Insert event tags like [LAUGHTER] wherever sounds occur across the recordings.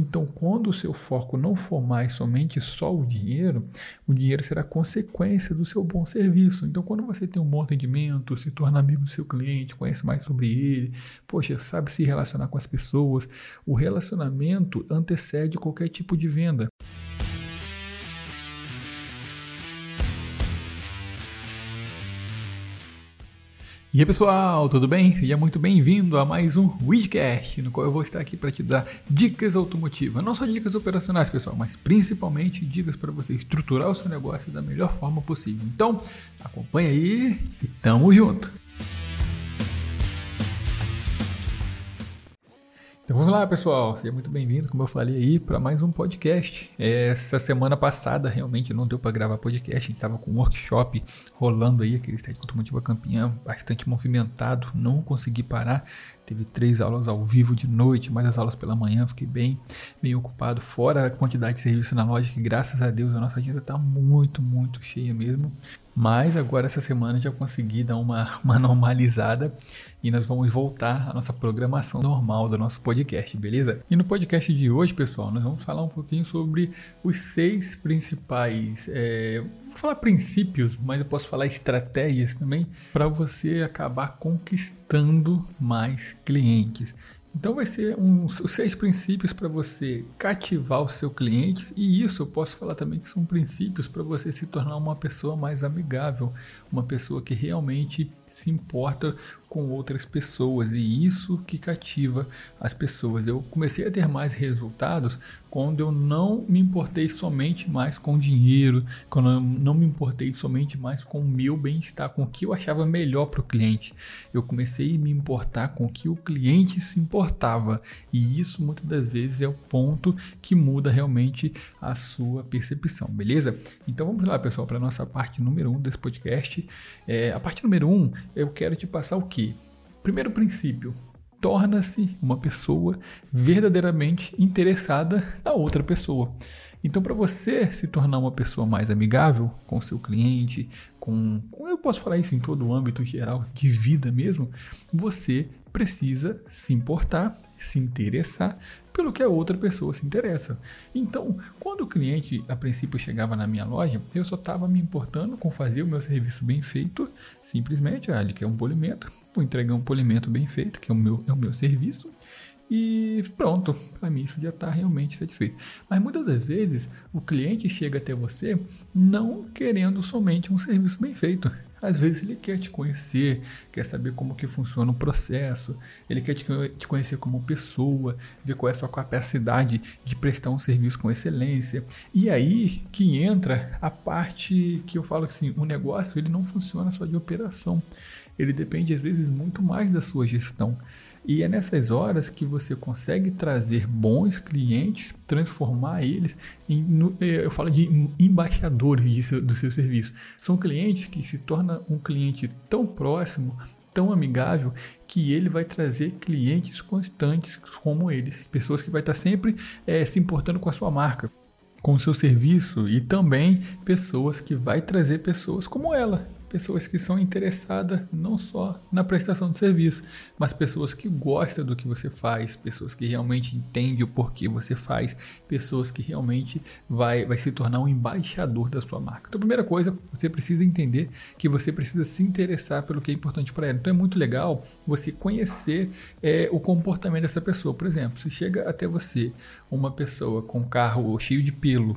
Então, quando o seu foco não for mais somente só o dinheiro, o dinheiro será consequência do seu bom serviço. Então, quando você tem um bom atendimento, se torna amigo do seu cliente, conhece mais sobre ele, poxa, sabe se relacionar com as pessoas, o relacionamento antecede qualquer tipo de venda. E aí pessoal, tudo bem? Seja muito bem-vindo a mais um Widcast, no qual eu vou estar aqui para te dar dicas automotivas. Não só dicas operacionais, pessoal, mas principalmente dicas para você estruturar o seu negócio da melhor forma possível. Então, acompanha aí e tamo junto! Então vamos lá, pessoal. Seja muito bem-vindo, como eu falei aí, para mais um podcast. Essa semana passada realmente não deu para gravar podcast. A gente estava com um workshop rolando aí, aquele estádio automotiva Campinhã, bastante movimentado. Não consegui parar. Teve três aulas ao vivo de noite, mais as aulas pela manhã. Fiquei bem, bem ocupado. Fora a quantidade de serviço na loja, que graças a Deus a nossa agenda está muito, muito cheia mesmo. Mas agora essa semana já consegui dar uma, [LAUGHS] uma normalizada e nós vamos voltar à nossa programação normal do nosso podcast, beleza? E no podcast de hoje, pessoal, nós vamos falar um pouquinho sobre os seis principais. É, vou falar princípios, mas eu posso falar estratégias também para você acabar conquistando mais clientes. Então vai ser uns os seis princípios para você cativar os seus clientes e isso eu posso falar também que são princípios para você se tornar uma pessoa mais amigável, uma pessoa que realmente se importa com outras pessoas e isso que cativa as pessoas. Eu comecei a ter mais resultados quando eu não me importei somente mais com dinheiro, quando eu não me importei somente mais com o meu bem-estar, com o que eu achava melhor para o cliente. Eu comecei a me importar com o que o cliente se importava e isso muitas das vezes é o ponto que muda realmente a sua percepção, beleza? Então vamos lá, pessoal, para nossa parte número um desse podcast. É, a parte número um eu quero te passar o que? Primeiro princípio, torna-se uma pessoa verdadeiramente interessada na outra pessoa. Então, para você se tornar uma pessoa mais amigável com seu cliente, com, eu posso falar isso em todo o âmbito geral de vida mesmo, você precisa se importar, se interessar pelo que a outra pessoa se interessa. Então, quando o cliente a princípio chegava na minha loja, eu só estava me importando com fazer o meu serviço bem feito, simplesmente, ah, ele quer um polimento, vou entregar um polimento bem feito, que é o meu, é o meu serviço, e pronto, para mim isso já está realmente satisfeito. Mas muitas das vezes o cliente chega até você não querendo somente um serviço bem feito. Às vezes ele quer te conhecer, quer saber como que funciona o processo, ele quer te, conhecer como pessoa, ver qual é a sua capacidade de prestar um serviço com excelência. E aí que entra a parte que eu falo assim, o negócio ele não funciona só de operação, ele depende às vezes muito mais da sua gestão. E é nessas horas que você consegue trazer bons clientes, transformar eles em, é, eu falo de embaixadores de do seu serviço. São clientes que se tornam um cliente tão próximo, tão amigável, que ele vai trazer clientes constantes como eles, pessoas que vai estar sempre é, se importando com a sua marca com o seu serviço. E também pessoas que vai trazer pessoas como ela, pessoas que são interessadas não só na prestação de serviço, mas pessoas que gostam do que você faz, pessoas que realmente entendem o porquê você faz, pessoas que realmente vai, vai se tornar um embaixador da sua marca. Então, a primeira coisa, você precisa entender que você precisa se interessar pelo que é importante para ela. Então, é muito legal você conhecer é, o comportamento dessa pessoa. Por exemplo, se chega até você uma pessoa com carro cheio de pelo,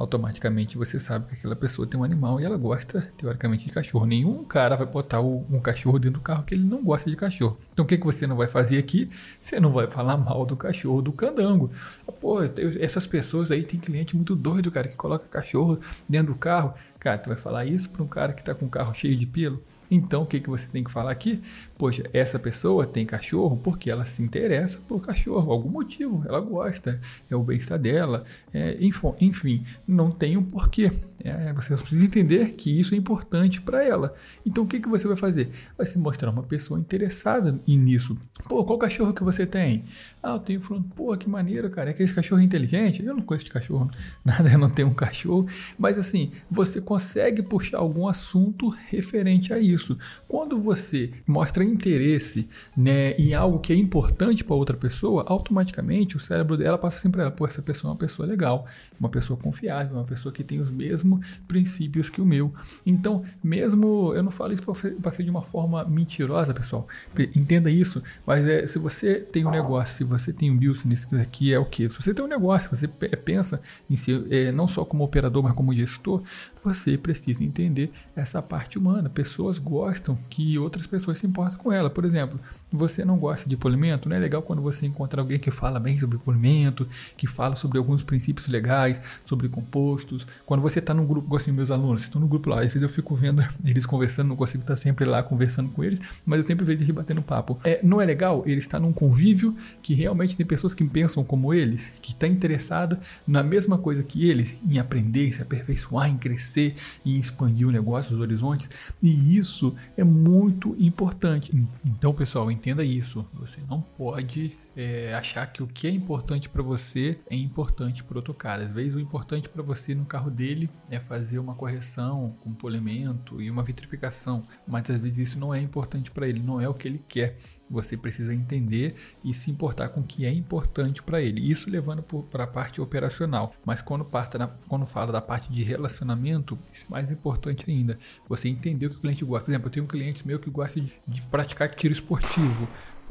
automaticamente você sabe que aquela pessoa tem um animal e ela gosta, teoricamente, de cachorro. Nenhum cara vai botar um cachorro dentro do carro que ele não gosta de cachorro. Então o que, que você não vai fazer aqui? Você não vai falar mal do cachorro do candango. Pô, essas pessoas aí tem cliente muito doido, cara, que coloca cachorro dentro do carro. Cara, tu vai falar isso para um cara que está com um carro cheio de pelo? Então, o que, que você tem que falar aqui? Poxa, essa pessoa tem cachorro porque ela se interessa por cachorro, algum motivo, ela gosta, é o bem-estar dela, é, enfim, não tem um porquê. É, você precisa entender que isso é importante para ela. Então, o que, que você vai fazer? Vai se mostrar uma pessoa interessada nisso. Pô, qual cachorro que você tem? Ah, eu tenho falando, pô, que maneiro, cara, é que esse cachorro inteligente? Eu não conheço de cachorro, [LAUGHS] nada, eu não tenho um cachorro, mas assim, você consegue puxar algum assunto referente a isso isso? Quando você mostra interesse né, em algo que é importante para outra pessoa, automaticamente o cérebro dela passa sempre ela, pô, essa pessoa é uma pessoa legal, uma pessoa confiável, uma pessoa que tem os mesmos princípios que o meu. Então, mesmo eu não falo isso para ser de uma forma mentirosa, pessoal. Entenda isso, mas é, se você tem um negócio, se você tem um business, que aqui é o que? Se você tem um negócio, você pensa em ser é, não só como operador, mas como gestor, você precisa entender essa parte humana. Pessoas gostam que outras pessoas se importem com ela. Por exemplo, você não gosta de polimento, não é legal quando você encontra alguém que fala bem sobre polimento, que fala sobre alguns princípios legais, sobre compostos. Quando você está num grupo, igual assim, meus alunos, estão no grupo lá, às vezes eu fico vendo [LAUGHS] eles conversando, não consigo estar sempre lá conversando com eles, mas eu sempre vejo eles batendo papo. É, não é legal ele estar num convívio que realmente tem pessoas que pensam como eles, que está interessada na mesma coisa que eles, em aprender, se aperfeiçoar, em crescer, em expandir o negócio, os horizontes, e isso é muito importante. Então, pessoal, entenda isso. Você não pode é, achar que o que é importante para você é importante para outro cara. Às vezes o importante para você no carro dele é fazer uma correção com polimento e uma vitrificação, mas às vezes isso não é importante para ele, não é o que ele quer. Você precisa entender e se importar com o que é importante para ele. Isso levando para a parte operacional. Mas quando, parta na, quando fala da parte de relacionamento, isso é mais importante ainda. Você entender o que o cliente gosta. Por exemplo, eu tenho um cliente meu que gosta de, de praticar tiro esportivo.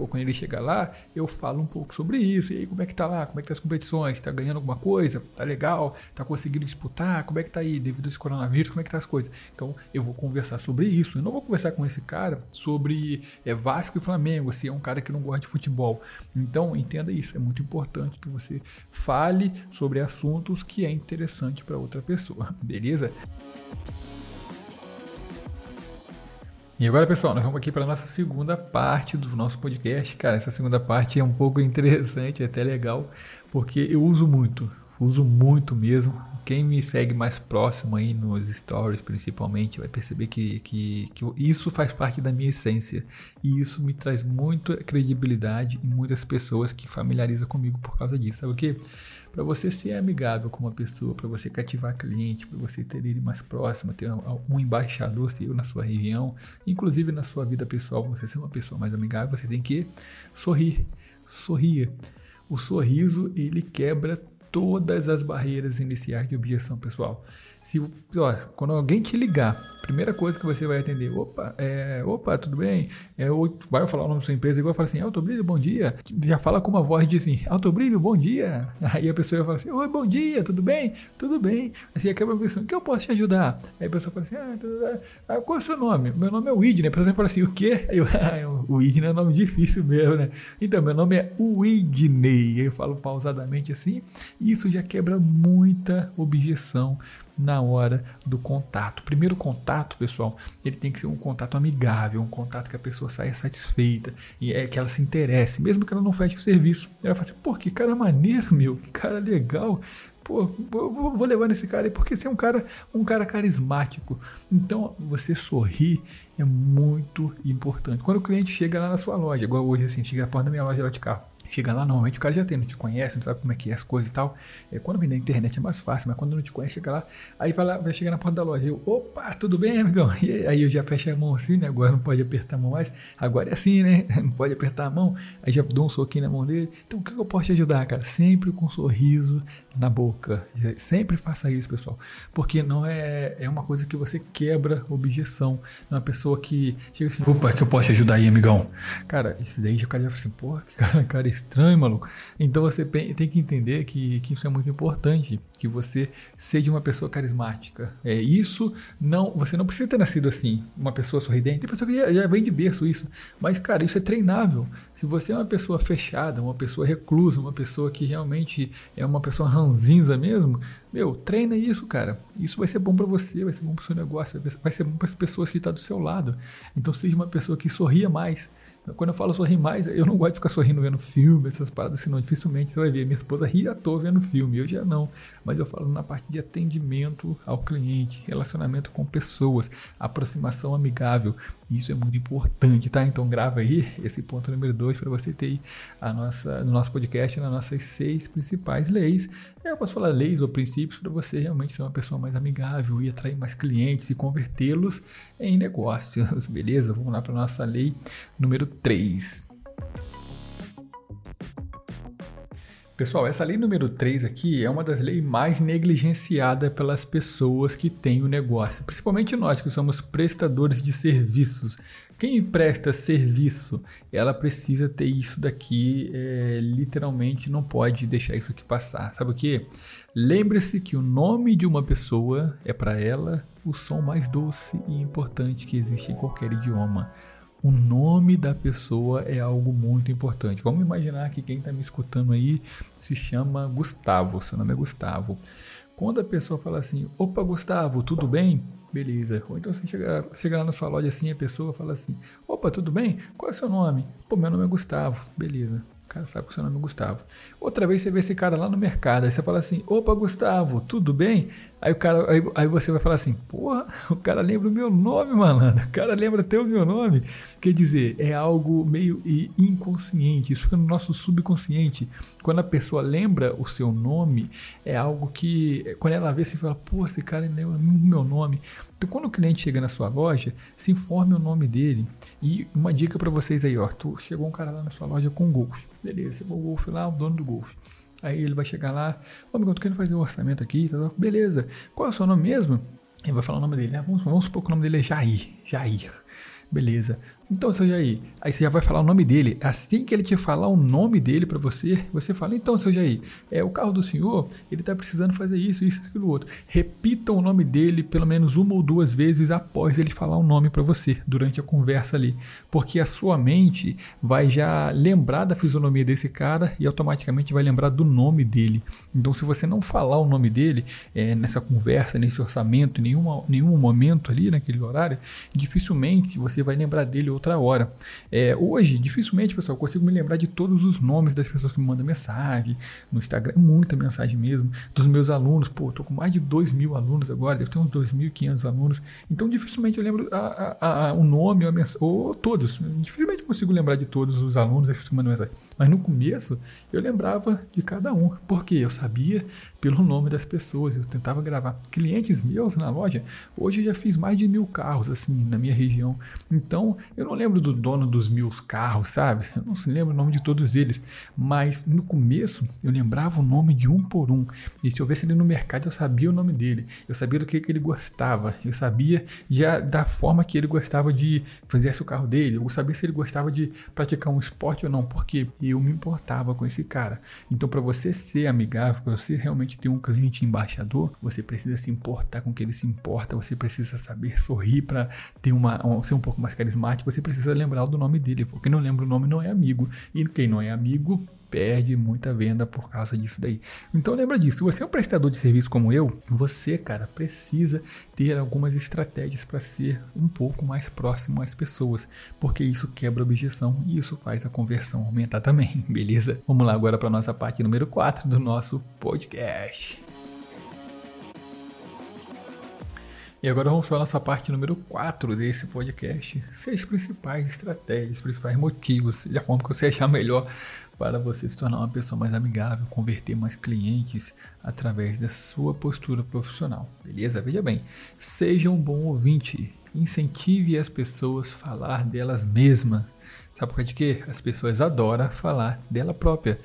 Quando ele chega lá, eu falo um pouco sobre isso. E aí, como é que tá lá? Como é que tá as competições? Tá ganhando alguma coisa? Tá legal? Tá conseguindo disputar? Como é que tá aí devido a esse coronavírus? Como é que tá as coisas? Então, eu vou conversar sobre isso. Eu não vou conversar com esse cara sobre é, Vasco e Flamengo, se é um cara que não gosta de futebol. Então, entenda isso. É muito importante que você fale sobre assuntos que é interessante para outra pessoa. [LAUGHS] Beleza? E agora, pessoal, nós vamos aqui para a nossa segunda parte do nosso podcast. Cara, essa segunda parte é um pouco interessante, é até legal, porque eu uso muito, uso muito mesmo. Quem me segue mais próximo aí nos stories, principalmente, vai perceber que, que, que isso faz parte da minha essência. E isso me traz muita credibilidade e muitas pessoas que familiarizam comigo por causa disso. Sabe o quê? para você ser amigável com uma pessoa, para você cativar cliente, para você ter ele mais próximo, ter um embaixador seu na sua região, inclusive na sua vida pessoal, você ser uma pessoa mais amigável, você tem que sorrir, sorria. O sorriso ele quebra todas as barreiras iniciais de objeção pessoal. Se, ó, quando alguém te ligar, primeira coisa que você vai atender, opa, é, opa, tudo bem? É, vai falar o nome da sua empresa igual fala assim, Autobrilho, bom dia. Já fala com uma voz de assim, Autobrilho, bom dia. [LAUGHS] Aí a pessoa vai falar assim, oi, bom dia, tudo bem? Tudo bem. Assim, acaba a pessoa, que eu posso te ajudar? Aí a pessoa fala assim, ah, tudo bem. Ah, qual é o seu nome? Meu nome é Widney. A pessoa fala assim, o quê? Aí eu, [LAUGHS] ah, o Widney é um nome difícil mesmo, né? Então, meu nome é Widney. Eu falo pausadamente assim, isso já quebra muita objeção na hora do contato. O primeiro contato, pessoal, ele tem que ser um contato amigável, um contato que a pessoa saia satisfeita e é que ela se interesse, mesmo que ela não feche o serviço. Ela fala assim, pô, que cara maneiro, meu, que cara legal. Pô, vou, levar nesse cara aí, porque você é um cara, um cara carismático. Então, você sorrir é muito importante. Quando o cliente chega lá na sua loja, igual hoje, assim, chega na porta da minha loja lá de carro, Chega lá, normalmente o cara já tem, não te conhece, não sabe como é que é as coisas e tal. É, quando vem da internet é mais fácil, mas quando não te conhece, chega lá, aí vai, lá, vai chegar na porta da loja. Eu, opa, tudo bem, amigão? [LAUGHS] E aí eu já fecho a mão assim, né? Agora não pode apertar a mão mais. Agora é assim, né? [LAUGHS] Não pode apertar a mão. Aí já dou um soquinho na mão dele. Então o que eu posso te ajudar, cara? Sempre com um sorriso na boca. Sempre faça isso, pessoal. Porque não é, é uma coisa que você quebra objeção. Não é uma pessoa que chega assim, opa, que eu posso te ajudar aí, amigão? Cara, isso daí o cara já fala assim, porra, que cara, [LAUGHS] cara estranho, maluco. Então você tem que entender que, que isso é muito importante, que você seja uma pessoa carismática. É isso, não, você não precisa ter nascido assim, uma pessoa sorridente. Tem pessoa que já, já vem de berço isso, mas cara, isso é treinável. Se você é uma pessoa fechada, uma pessoa reclusa, uma pessoa que realmente é uma pessoa ranzinza mesmo, meu, treina isso, cara. Isso vai ser bom para você, vai ser bom para o seu negócio, vai ser bom para as pessoas que estão tá do seu lado. Então seja uma pessoa que sorria mais Quando eu falo sorrir mais, eu não gosto de ficar sorrindo vendo filme, essas paradas, senão dificilmente você vai ver. Minha esposa ri à toa vendo filme, eu já não. Mas eu falo na parte de atendimento ao cliente, relacionamento com pessoas, aproximação amigável. Isso é muito importante, tá? Então grava aí esse ponto número 2 para você ter a nossa, no nosso podcast nas nossas seis principais leis. Eu posso falar leis ou princípios para você realmente ser uma pessoa mais amigável e atrair mais clientes e convertê-los em negócios, [LAUGHS] beleza? Vamos lá para nossa lei número 3. Pessoal, essa lei número 3 aqui é uma das leis mais negligenciadas pelas pessoas que têm o negócio, principalmente nós que somos prestadores de serviços. Quem presta serviço, ela precisa ter isso daqui, é, literalmente não pode deixar isso aqui passar. Sabe o que? Lembre-se que o nome de uma pessoa é para ela o som mais doce e importante que existe em qualquer idioma. O nome da pessoa é algo muito importante. Vamos imaginar que quem está me escutando aí se chama Gustavo. Seu nome é Gustavo. Quando a pessoa fala assim: Opa, Gustavo, tudo bem? Beleza. Ou então você chega, chega lá na sua loja assim, a pessoa fala assim: Opa, tudo bem? Qual é o seu nome? Pô, meu nome é Gustavo. Beleza. O cara sabe que o seu nome é Gustavo. Outra vez você vê esse cara lá no mercado, aí você fala assim: Opa, Gustavo, tudo bem? Aí o cara, aí, aí, você vai falar assim, porra, [LAUGHS] o cara lembra o meu nome, malandro. O cara lembra até o meu nome. Quer dizer, é algo meio inconsciente. Isso fica no nosso subconsciente. Quando a pessoa lembra o seu nome, é algo que, quando ela vê, você fala, porra, esse cara lembra o meu nome. Então, quando o cliente chega na sua loja, se informe o nome dele. E uma dica para vocês aí, ó. Tu chegou um cara lá na sua loja com golfe. Beleza, chegou o golfe lá, o dono do golfe. Aí ele vai chegar lá, ô amigo, eu tô querendo fazer um orçamento aqui, tá, beleza. Qual é o seu nome mesmo? Ele vai falar o nome dele, né? Vamos, vamos supor que o nome dele é Jair. Jair. Beleza. Então, seu Jair, aí você já vai falar o nome dele. Assim que ele te falar o nome dele para você, você fala: Então, seu Jair, é o carro do senhor, ele tá precisando fazer isso, isso, aquilo, outro. Repita o nome dele pelo menos uma ou duas vezes após ele falar o nome para você, durante a conversa ali. Porque a sua mente vai já lembrar da fisionomia desse cara e automaticamente vai lembrar do nome dele. Então, se você não falar o nome dele é, nessa conversa, nesse orçamento, em nenhum momento ali, naquele horário, dificilmente você vai lembrar dele outra hora. É, hoje, dificilmente, pessoal, eu consigo me lembrar de todos os nomes das pessoas que me mandam mensagem no Instagram, muita mensagem mesmo, dos meus alunos. Pô, tô com mais de 2 mil alunos agora, eu tenho uns 2.500 alunos, então dificilmente eu lembro a, a, a, o nome ou, ou todos. Dificilmente consigo lembrar de todos os alunos que me mandam mensagem. Mas no começo, eu lembrava de cada um, porque eu sabia pelo nome das pessoas, eu tentava gravar. Clientes meus na loja, hoje eu já fiz mais de mil carros, assim, na minha região. Então, eu não lembro do dono dos mil carros, sabe? Eu não lembro o nome de todos eles. Mas no começo eu lembrava o nome de um por um. E se eu visse ele no mercado, eu sabia o nome dele. Eu sabia do que, que ele gostava. Eu sabia já da forma que ele gostava de fazer o carro dele. Eu sabia se ele gostava de praticar um esporte ou não. Porque eu me importava com esse cara. Então, para você ser amigável, para você realmente ter um cliente embaixador, você precisa se importar com o que ele se importa. Você precisa saber sorrir para ter uma, ser um pouco mais carismático. Você precisa lembrar do nome dele, porque não lembra o nome não é amigo. E quem não é amigo perde muita venda por causa disso daí. Então lembra disso, se você é um prestador de serviço como eu, você, cara, precisa ter algumas estratégias para ser um pouco mais próximo às pessoas, porque isso quebra a objeção e isso faz a conversão aumentar também, [LAUGHS] beleza? Vamos lá agora para nossa parte número 4 do nosso podcast. E agora vamos a nossa parte número 4 desse podcast. Seis principais estratégias, principais motivos, da forma que você achar melhor para você se tornar uma pessoa mais amigável, converter mais clientes através da sua postura profissional. Beleza? Veja bem, seja um bom ouvinte. Incentive as pessoas a falar delas mesmas. Sabe por quê? As pessoas adoram falar dela própria.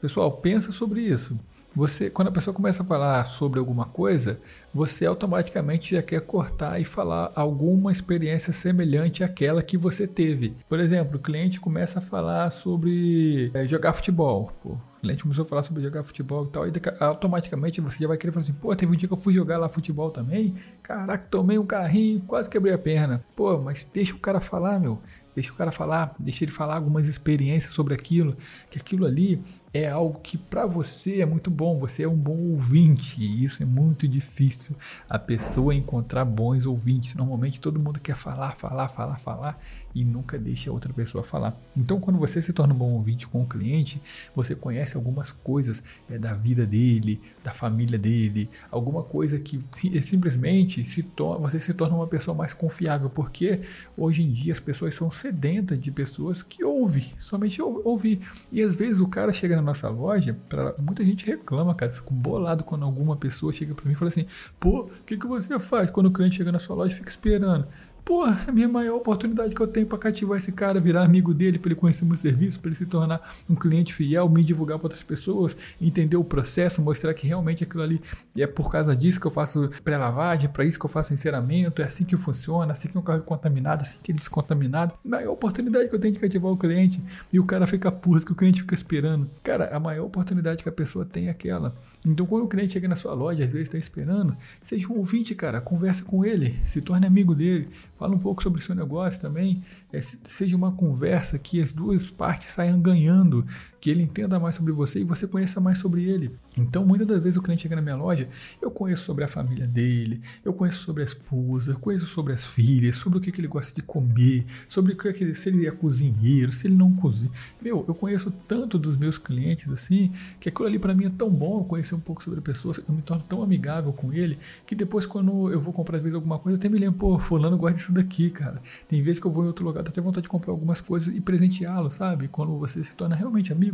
Pessoal, pensa sobre isso. Você, quando a pessoa começa a falar sobre alguma coisa, você automaticamente já quer cortar e falar alguma experiência semelhante àquela que você teve. Por exemplo, o cliente começa a falar sobre é, jogar futebol. Pô, o cliente começou a falar sobre jogar futebol e tal, e automaticamente você já vai querer falar assim: pô, teve um dia que eu fui jogar lá futebol também. Caraca, tomei um carrinho, quase quebrei a perna. Pô, mas deixa o cara falar, meu. Deixa o cara falar, deixa ele falar algumas experiências sobre aquilo, que aquilo ali é algo que para você é muito bom, você é um bom ouvinte, e isso é muito difícil a pessoa encontrar bons ouvintes. Normalmente todo mundo quer falar, falar, falar, falar e nunca deixa a outra pessoa falar. Então, quando você se torna um bom ouvinte com o cliente, você conhece algumas coisas é, da vida dele, da família dele, alguma coisa que simplesmente se você se torna uma pessoa mais confiável, porque hoje em dia as pessoas são sedentas de pessoas que ouvem, somente ouvir. E às vezes o cara chega na nossa loja, pra, muita gente reclama, cara, fico bolado quando alguma pessoa chega para mim e fala assim: pô, o que, que você faz quando o cliente chega na sua loja e fica esperando? Pô, é a minha maior oportunidade que eu tenho para cativar esse cara, virar amigo dele, para ele conhecer meu serviço, para ele se tornar um cliente fiel, me divulgar para outras pessoas, entender o processo, mostrar que realmente aquilo ali é por causa disso que eu faço pré-lavagem, para isso que eu faço enceramento, é assim que funciona, assim que um carro é contaminado, assim que ele é descontaminado. Maior oportunidade que eu tenho de cativar o cliente e o cara fica puto, que o cliente fica esperando. Cara, a maior oportunidade que a pessoa tem é aquela. Então, quando o cliente chega na sua loja, às vezes está esperando, seja um ouvinte, cara, conversa com ele, se torne amigo dele, Fala um pouco sobre o seu negócio também. É, seja uma conversa que as duas partes saiam ganhando, que ele entenda mais sobre você e você conheça mais sobre ele. Então, muitas das vezes o cliente chega na minha loja, eu conheço sobre a família dele, eu conheço sobre a esposa, eu conheço sobre as filhas, sobre o que, que ele gosta de comer, sobre o que, que ele, se ele é cozinheiro, se ele não cozinha. Meu, eu conheço tanto dos meus clientes assim, que aquilo ali para mim é tão bom eu conhecer um pouco sobre a pessoa, eu me torno tão amigável com ele, que depois quando eu vou comprar às vezes alguma coisa, eu até me lembro, pô, fulano disso isso daqui, cara. Tem vezes que eu vou em outro lugar, tô até vontade de comprar algumas coisas e presenteá-lo, sabe? Quando você se torna realmente amigo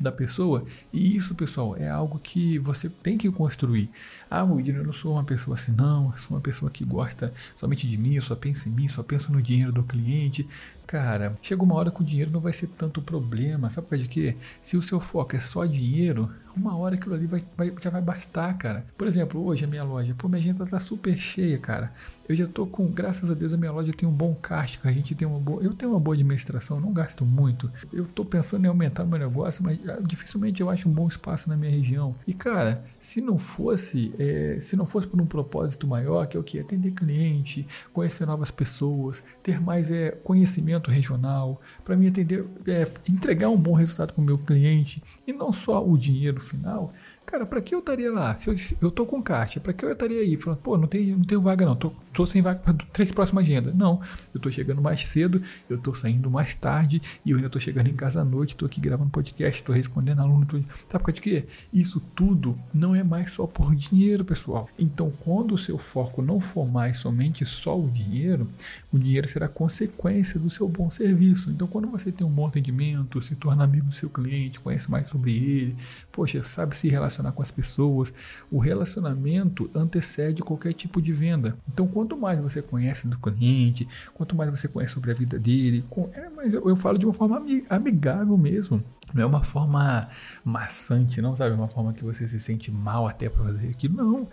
da pessoa. E isso, pessoal, é algo que você tem que construir. Ah, William, eu não sou uma pessoa assim, não. Eu sou uma pessoa que gosta somente de mim, eu só penso em mim, só penso no dinheiro do cliente. Cara, chega uma hora que o dinheiro não vai ser tanto problema. Sabe por causa de quê? Se o seu foco é só dinheiro, uma hora aquilo ali vai, vai, já vai bastar, cara. Por exemplo, hoje a minha loja, pô, minha agenda tá super cheia, cara. Eu já tô com, graças a Deus, a minha loja tem um bom caixa, a gente tem uma boa, eu tenho uma boa administração, não gasto muito. Eu tô pensando em aumentar meu negócio, mas ah, dificilmente eu acho um bom espaço na minha região. E cara, se não fosse, é, se não fosse por um propósito maior, que é o que atender cliente, conhecer novas pessoas, ter mais é, conhecimento regional, para mim atender, é, entregar um bom resultado para o meu cliente e não só o dinheiro final, Cara, para que eu estaria lá? Se eu, eu tô com caixa, para que eu estaria aí? Falando, pô, não, tem, não tenho vaga não, tô, tô sem vaga para [LAUGHS] três próximas agendas. Não, eu tô chegando mais cedo, eu tô saindo mais tarde e eu ainda tô chegando em casa à noite, tô aqui gravando podcast, tô respondendo aluno. Tô... Sabe por que quê? Isso tudo não é mais só por dinheiro, pessoal. Então, quando o seu foco não for mais somente só o dinheiro, o dinheiro será consequência do seu bom serviço. Então, quando você tem um bom atendimento, se torna amigo do seu cliente, conhece mais sobre ele, poxa, sabe se relacionar relacionar com as pessoas. O relacionamento antecede qualquer tipo de venda. Então, quanto mais você conhece do cliente, quanto mais você conhece sobre a vida dele, com, é, mas eu, eu falo de uma forma amigável mesmo. Não é uma forma maçante, não sabe? Uma forma que você se sente mal até para fazer aquilo. Não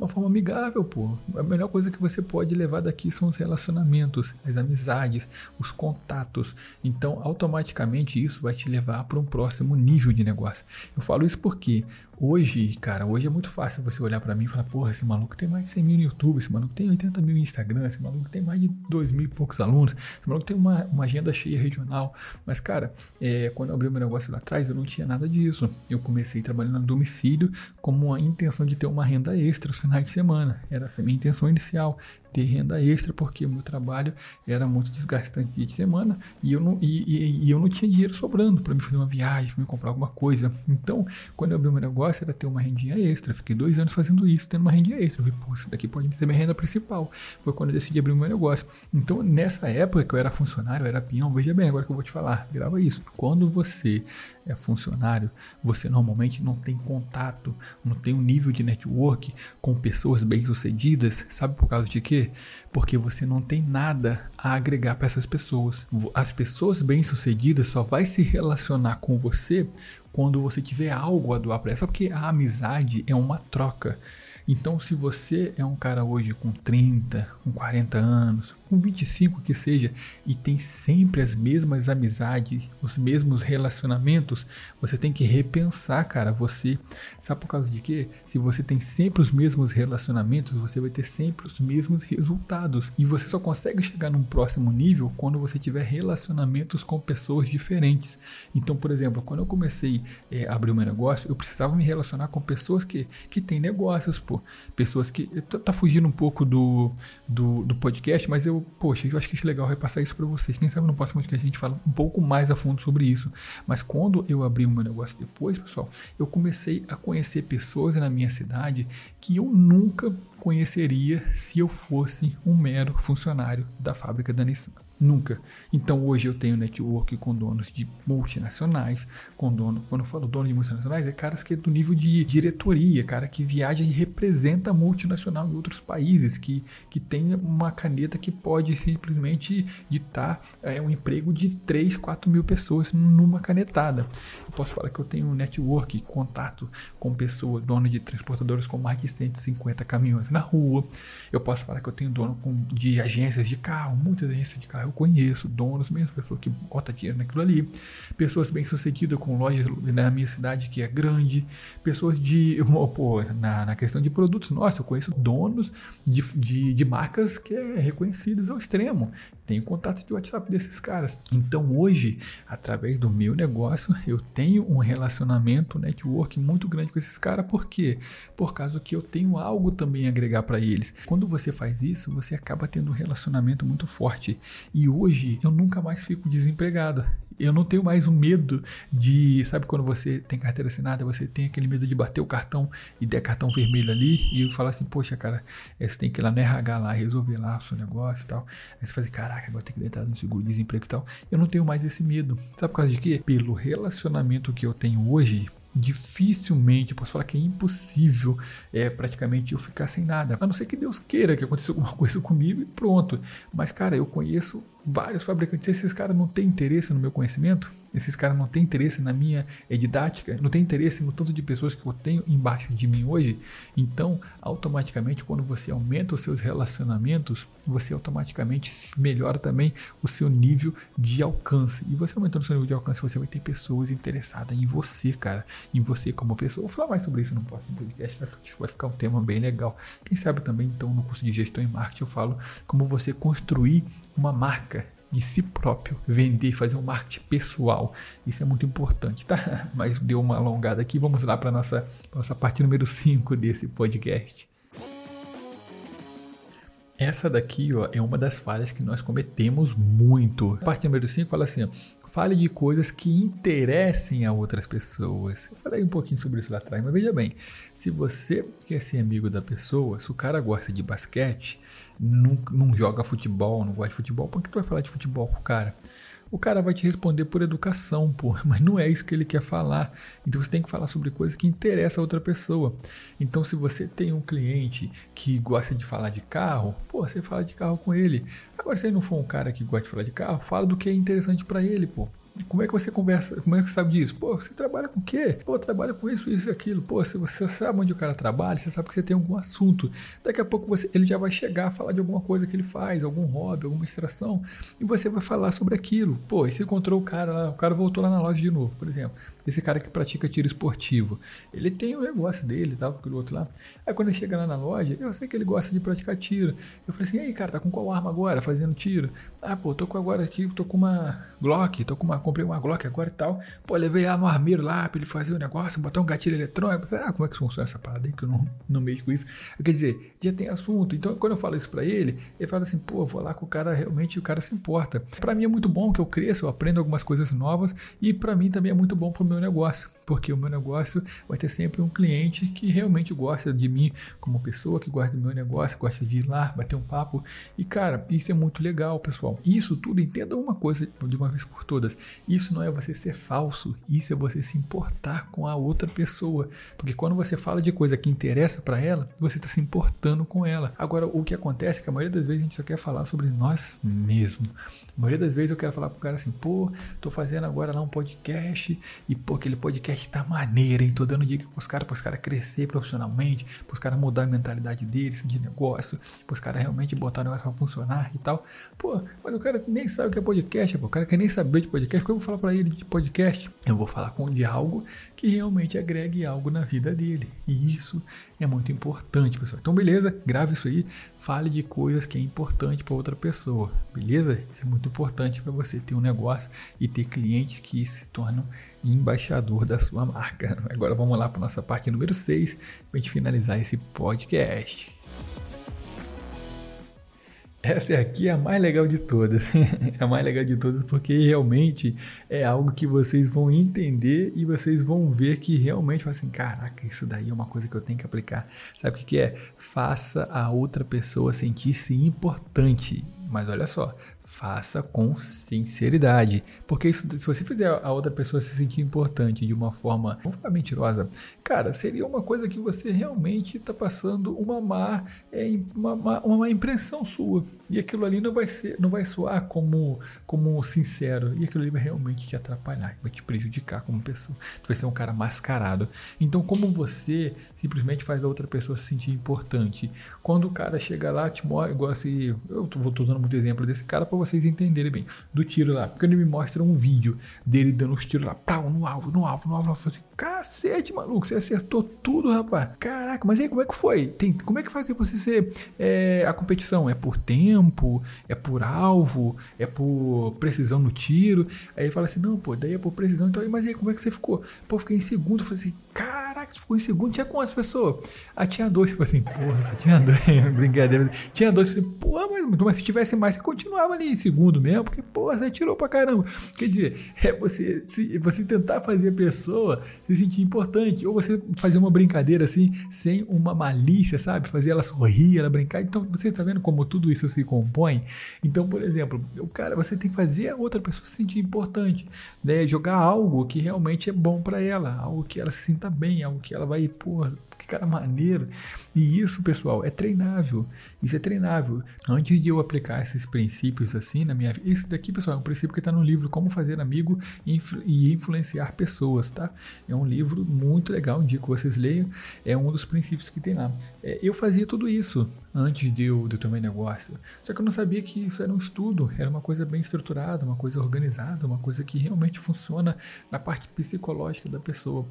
uma forma amigável, pô. A melhor coisa que você pode levar daqui são os relacionamentos, as amizades, os contatos. Então, automaticamente isso vai te levar para um próximo nível de negócio. Eu falo isso porque Hoje, cara, hoje é muito fácil você olhar para mim e falar, porra, esse maluco tem mais de 100 mil no YouTube, esse maluco tem 80 mil no Instagram, esse maluco tem mais de 2 mil e poucos alunos, esse maluco tem uma, uma agenda cheia regional. Mas, cara, é, quando eu abri meu negócio lá atrás, eu não tinha nada disso. Eu comecei trabalhando no domicílio com a intenção de ter uma renda extra aos finais de semana. Era essa a minha intenção inicial ter renda extra, porque o meu trabalho era muito desgastante dia de semana e eu não, e, e, e eu não tinha dinheiro sobrando para me fazer uma viagem, para me comprar alguma coisa. Então, quando eu abri o meu negócio, era ter uma rendinha extra. Fiquei dois anos fazendo isso, tendo uma rendinha extra. Eu falei, pô, isso daqui pode ser minha renda principal. Foi quando eu decidi abrir o meu negócio. Então, nessa época que eu era funcionário, eu era peão, veja bem agora que eu vou te falar, grava isso. Quando você é funcionário, você normalmente não tem contato, não tem um nível de network com pessoas bem-sucedidas, sabe por causa de quê? Porque você não tem nada a agregar para essas pessoas. As pessoas bem-sucedidas só vai se relacionar com você quando você tiver algo a doar para ela, porque a amizade é uma troca. Então, se você é um cara hoje com 30, com 40 anos, com 25 que seja, e tem sempre as mesmas amizades, os mesmos relacionamentos, você tem que repensar, cara. Você sabe por causa de quê? Se você tem sempre os mesmos relacionamentos, você vai ter sempre os mesmos resultados. E você só consegue chegar num próximo nível quando você tiver relacionamentos com pessoas diferentes. Então, por exemplo, quando eu comecei resolvi é, abrir o meu negócio, eu precisava me relacionar com pessoas que, que têm negócios, pô. Pessoas que. Tá fugindo um pouco do, do, do podcast, mas eu, poxa, eu acho que é legal repassar isso para vocês. Quem sabe no próximo podcast a gente fala um pouco mais a fundo sobre isso. Mas quando eu abri o meu negócio depois, pessoal, eu comecei a conhecer pessoas na minha cidade que eu nunca conheceria se eu fosse um mero funcionário da fábrica da Nissan. Nunca. Então hoje eu tenho network com donos de multinacionais, com dono, quando eu falo dono de multinacionais, é caras que é do nível de diretoria, cara que viaja e representa multinacional em outros países, que, que tem uma caneta que pode simplesmente ditar é, um emprego de 3, 4 mil pessoas numa canetada. Posso falar que eu tenho network, contato com pessoas, dono de transportadores com mais de 150 caminhões na rua. Eu posso falar que eu tenho dono com, de agências de carro, muitas agências de carro eu conheço donos, mesmo pessoa que bota dinheiro naquilo ali, pessoas bem sucedidas com lojas na minha cidade que é grande, pessoas de, [LAUGHS] pô, na, na questão de produtos, nossa, eu conheço donos de, de, de marcas que é reconhecidas ao extremo, tenho contatos de WhatsApp desses caras. Então hoje, através do meu negócio, eu tenho um relacionamento, um network muito grande com esses caras, por quê? Por causa que eu tenho algo também a agregar para eles. Quando você faz isso, você acaba tendo um relacionamento muito forte. E hoje eu nunca mais fico desempregado. Eu não tenho mais o medo de, sabe quando você tem carteira assinada, você tem aquele medo de bater o cartão e der cartão vermelho ali e falar assim, poxa, cara, você tem que ir lá no RH lá, resolver lá o seu negócio e tal. Aí você fala assim, caraca, agora tem que entrar no seguro desemprego e tal. Eu não tenho mais esse medo. Sabe por causa de quê? Pelo relacionamento que eu tenho hoje, dificilmente, posso falar que é impossível é, praticamente eu ficar sem nada. A não ser que Deus queira que aconteça alguma [LAUGHS] coisa comigo e pronto. Mas, cara, eu conheço vários fabricantes. Esses caras não têm interesse no meu conhecimento, esses caras não têm interesse na minha didática, não têm interesse no tanto de pessoas que eu tenho embaixo de mim hoje. Então, automaticamente, quando você aumenta os seus relacionamentos, você automaticamente melhora também o seu nível de alcance. E você aumentando o seu nível de alcance, você vai ter pessoas interessadas em você, cara, em você como pessoa. Vou falar mais sobre isso no próximo podcast, vai ficar um tema bem legal. Quem sabe também, então, no curso de gestão em marketing, eu falo como você construir uma marca de si próprio, vender, fazer um marketing pessoal. Isso é muito importante, tá? [LAUGHS] Mas deu uma alongada aqui, vamos lá para nossa nossa parte número 5 desse podcast. Essa daqui ó, é uma das falhas que nós cometemos muito. A parte número 5 fala assim: fale de coisas que interessem a outras pessoas. Eu falei um pouquinho sobre isso lá atrás, mas veja bem: se você quer ser amigo da pessoa, se o cara gosta de basquete, não, não joga futebol, não gosta de futebol, por que tu vai falar de futebol com o cara? O cara vai te responder por educação, pô, [LAUGHS] mas não é isso que ele quer falar. Então você tem que falar sobre coisas que interessam a outra pessoa. Então se você tem um cliente que gosta de falar de carro, pô, você fala de carro com ele. Agora se ele não for um cara que gosta de falar de carro, fala do que é interessante para ele, pô. Como é que você conversa? Como é que você sabe disso? Pô, você trabalha com o quê? Pô, trabalha com isso, isso e aquilo. Pô, se você sabe onde o cara trabalha, você sabe que você tem algum assunto. Daqui a pouco você, ele já vai chegar a falar de alguma coisa que ele faz, algum hobby, alguma extração, e você vai falar sobre aquilo. Pô, e você encontrou o cara lá, o cara voltou lá na loja de novo, por exemplo esse cara que pratica tiro esportivo. Ele tem o negócio dele, tal, aquele outro lá. Aí quando ele chega lá na loja, eu sei que ele gosta de praticar tiro. Eu falei assim, aí cara, tá com qual arma agora, fazendo tiro? Ah, pô, tô com agora, tipo, tô com uma Glock, tô com uma, comprei uma Glock agora e tal. Pô, levei lá no armeiro lá pra ele fazer o negócio, botar um gatilho eletrônico. Ah, como é que funciona essa parada aí que eu não, não mexo com isso? Quer dizer, já tem assunto. Então, quando eu falo isso pra ele, ele fala assim, pô, vou lá com o cara, realmente o cara se importa. Pra mim é muito bom que eu cresça, eu aprendo algumas coisas novas e pra mim também é muito bom pro meu negócio, porque o meu negócio vai ter sempre um cliente que realmente gosta de mim como pessoa, que gosta do meu negócio, gosta de ir lá, bater um papo. E cara, isso é muito legal, pessoal. Isso tudo, entenda uma coisa de uma vez por todas: isso não é você ser falso, isso é você se importar com a outra pessoa. Porque quando você fala de coisa que interessa para ela, você está se importando com ela. Agora, o que acontece é que a maioria das vezes a gente só quer falar sobre nós mesmos. A maioria das vezes eu quero falar pro cara assim, pô, tô fazendo agora lá um podcast e pô, aquele podcast tá maneiro, hein? Tô dando dica pros caras, pros caras crescer profissionalmente, pros caras mudar a mentalidade deles de negócio, pros caras realmente botar o negócio pra funcionar e tal. Pô, mas o cara nem sabe o que é podcast, pô. o cara quer nem saber de podcast, porque eu vou falar para ele de podcast? Eu vou falar com de algo que realmente agregue algo na vida dele. E isso é muito importante, pessoal. Então, beleza, grave isso aí, fale de coisas que é importante para outra pessoa, beleza? Isso é muito importante para você ter um negócio e ter clientes que se tornam embaixador da sua marca. [LAUGHS] Agora vamos lá para nossa parte número 6, para a gente finalizar esse podcast. Essa aqui é a mais legal de todas. [LAUGHS] é a mais legal de todas porque realmente é algo que vocês vão entender e vocês vão ver que realmente assim, caraca, isso daí é uma coisa que eu tenho que aplicar. Sabe o que, que é? Faça a outra pessoa sentir-se importante. Mas olha só, faça com sinceridade. Porque isso, se você fizer a outra pessoa se sentir importante de uma forma, vamos falar mentirosa, cara, seria uma coisa que você realmente está passando uma má, é, uma, uma, uma, má impressão sua. E aquilo ali não vai ser, não vai soar como, como sincero. E aquilo ali vai realmente te atrapalhar, vai te prejudicar como pessoa. Tu vai ser um cara mascarado. Então, como você simplesmente faz a outra pessoa se sentir importante? Quando o cara chega lá, te mostra, igual assim, eu vou usando muito exemplo desse cara para vocês entenderem bem. Do tiro lá. Porque ele me mostra um vídeo dele dando os tiros lá. Pau, no alvo, no alvo, no alvo. Eu falei assim, cacete, maluco. Você acertou tudo, rapaz. Caraca, mas aí como é que foi? Tem, como é que faz você ser é, a competição? É por tempo? É por alvo? É por precisão no tiro? Aí ele fala assim, não, pô, daí é por precisão. Então, mas aí como é que você ficou? Pô, fiquei em segundo. Eu falei assim, tu ficou em segundo. Tinha quantas pessoas? Ah, tinha dois. Tipo assim, porra, só tinha [LAUGHS] dois. Brincadeira. Tinha dois. Assim, porra, mas, mas se tivesse mais, você continuava ali em segundo mesmo, porque, pô, você tirou pra caramba. Quer dizer, é você, se, você tentar fazer a pessoa se sentir importante, ou você fazer uma brincadeira assim, sem uma malícia, sabe? Fazer ela sorrir, ela brincar. Então, você tá vendo como tudo isso se compõe? Então, por exemplo, o cara, você tem que fazer a outra pessoa se sentir importante, né? Jogar algo que realmente é bom para ela, algo que ela se sinta bem, algo que ela vai, pô, que cara maneiro. E isso, pessoal, é treinável. Isso é treinável. Antes de eu aplicar esses princípios assim na minha vida, isso daqui, pessoal, é um princípio que está no livro Como Fazer Amigo e Influenciar Pessoas, tá? É um livro muito legal, indico que vocês leiam. É um dos princípios que tem lá. É, eu fazia tudo isso antes de eu, de meu negócio. Só que eu não sabia que isso era um estudo, era uma coisa bem estruturada, uma coisa organizada, uma coisa que realmente funciona na parte psicológica da pessoa.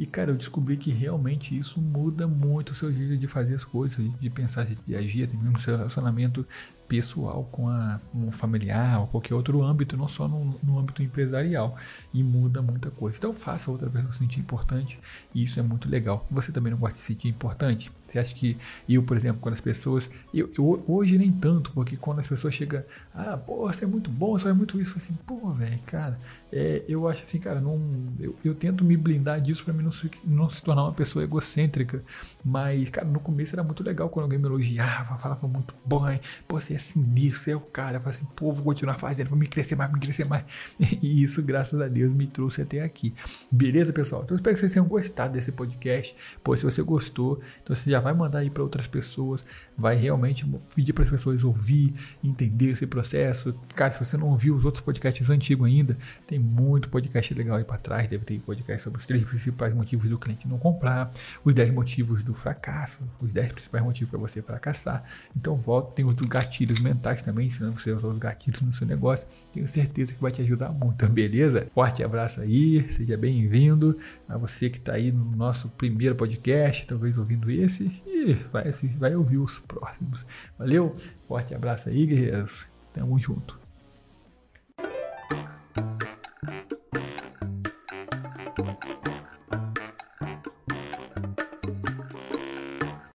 E, cara, eu descobri que realmente isso muda muito o seu jeito de fazer as coisas, de pensar, de agir, até mesmo seu relacionamento pessoal com a, um familiar ou qualquer outro âmbito, não só no, no, âmbito empresarial. E muda muita coisa. Então faça outra pessoa se sentir importante e isso é muito legal. Você também não gosta de se sentir importante? Você acha que eu, por exemplo, quando as pessoas. Eu, eu hoje nem tanto, porque quando as pessoas chegam, ah, pô, você é muito bom, você é muito isso, assim, pô, velho, cara, é, eu acho assim, cara, não, eu, eu tento me blindar disso para mim não se, não se tornar uma pessoa egocêntrica. Mas, cara, no começo era muito legal quando alguém me elogiava, falava muito bom, pô, você é sinistro, você é o cara, eu falava assim, pô, vou continuar fazendo, vou me crescer mais, me crescer mais. [LAUGHS] E isso, graças a Deus, me trouxe até aqui. Beleza, pessoal? Então, espero que vocês tenham gostado desse podcast. Pô, se você gostou, então você já vai mandar aí para outras pessoas, vai realmente pedir para as pessoas ouvir, entender esse processo. Cara, se você não ouviu os outros podcasts antigos ainda, tem muito podcast legal aí para trás. Deve ter podcast sobre os três principais motivos do cliente não comprar, os 10 motivos do fracasso, os 10 principais motivos para você fracassar. Então, volta, tem outros gatilhos mentais também, ensinando você a usar os gatilhos no seu negócio. Tenho certeza que vai te ajudar muito, beleza? Forte abraço aí, seja bem-vindo a você que está aí no nosso primeiro podcast, talvez ouvindo esse, e vai, vai ouvir os próximos. Valeu, forte abraço aí, guerreiros. Tamo junto.